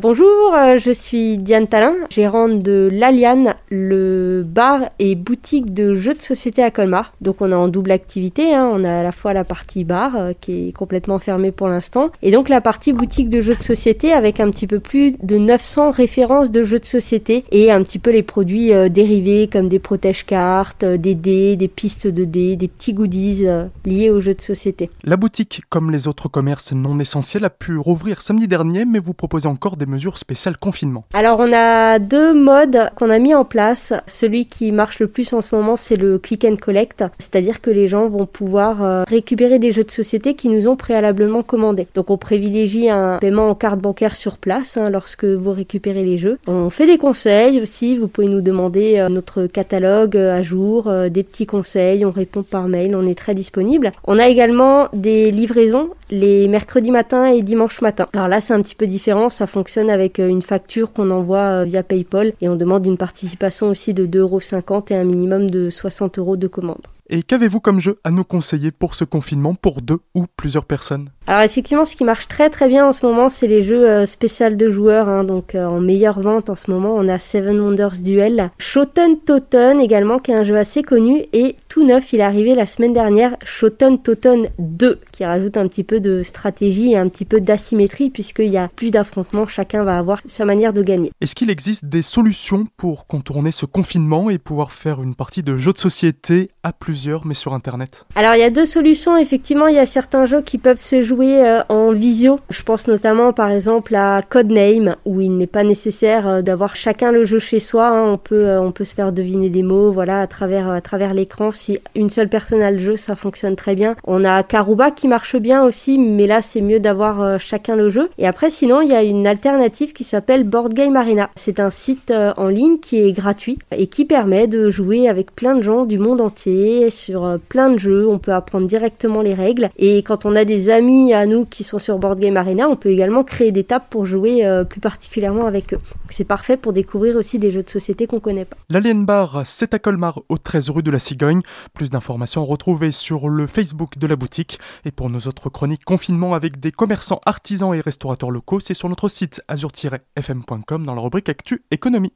Bonjour, euh, je suis Diane Talin, gérante de l'Aliane, le bar et boutique de jeux de société à Colmar. Donc on a en double activité, hein. on a à la fois la partie bar euh, qui est complètement fermée pour l'instant, et donc la partie boutique de jeux de société avec un petit peu plus de 900 références de jeux de société et un petit peu les produits euh, dérivés comme des protège-cartes, des dés, des pistes de dés, des petits goodies liés aux jeux de société. La boutique, comme les autres commerces non essentiels, a pu rouvrir samedi dernier, mais vous proposez encore des mesures spéciales confinement Alors on a deux modes qu'on a mis en place. Celui qui marche le plus en ce moment, c'est le click and collect, c'est-à-dire que les gens vont pouvoir euh, récupérer des jeux de société qui nous ont préalablement commandés. Donc on privilégie un paiement en carte bancaire sur place hein, lorsque vous récupérez les jeux. On fait des conseils aussi, vous pouvez nous demander euh, notre catalogue euh, à jour, des petits conseils, on répond par mail, on est très disponible. On a également des livraisons les mercredis matin et dimanche matin. Alors là c'est un petit peu différent, ça fonctionne avec euh, une facture qu'on envoie euh, via PayPal et on demande une participation aussi de 2,50€ et un minimum de 60 euros de commande. Et qu'avez-vous comme jeu à nous conseiller pour ce confinement pour deux ou plusieurs personnes? Alors effectivement, ce qui marche très très bien en ce moment, c'est les jeux euh, spécial de joueurs. Hein. donc euh, en meilleure vente en ce moment, on a Seven Wonders Duel, Shoten Totten également, qui est un jeu assez connu et tout neuf, il est arrivé la semaine dernière, Shoten Totten 2, qui rajoute un petit peu de stratégie et un petit peu d'asymétrie puisqu'il y a plus d'affrontements, chacun va avoir sa manière de gagner. Est-ce qu'il existe des solutions pour contourner ce confinement et pouvoir faire une partie de jeux de société à plus mais sur Internet? Alors il y a deux solutions. Effectivement, il y a certains jeux qui peuvent se jouer euh, en visio. Je pense notamment par exemple à Codename, où il n'est pas nécessaire euh, d'avoir chacun le jeu chez soi. Hein. On, peut, euh, on peut se faire deviner des mots voilà, à travers, à travers l'écran. Si une seule personne a le jeu, ça fonctionne très bien. On a Karuba qui marche bien aussi, mais là c'est mieux d'avoir chacun le jeu. Et après, sinon, il y a une alternative qui s'appelle Board Game Arena. C'est un site en ligne qui est gratuit et qui permet de jouer avec plein de gens du monde entier sur euh, plein de jeux, on peut apprendre directement les règles. Et quand on a des amis à nous qui sont sur Board Game Arena, on peut également créer des tables pour jouer euh, plus particulièrement avec eux. C'est parfait pour découvrir aussi des jeux de société qu'on connaît pas. L'Alien Bar, c'est à Colmar, au 13 rue de la Cigogne. Plus d'informations retrouvées sur le Facebook de la boutique. Et pour nos autres chroniques confinement avec des commerçants, artisans et restaurateurs locaux, c'est sur notre site azur-fm.com dans la rubrique Actu Économie.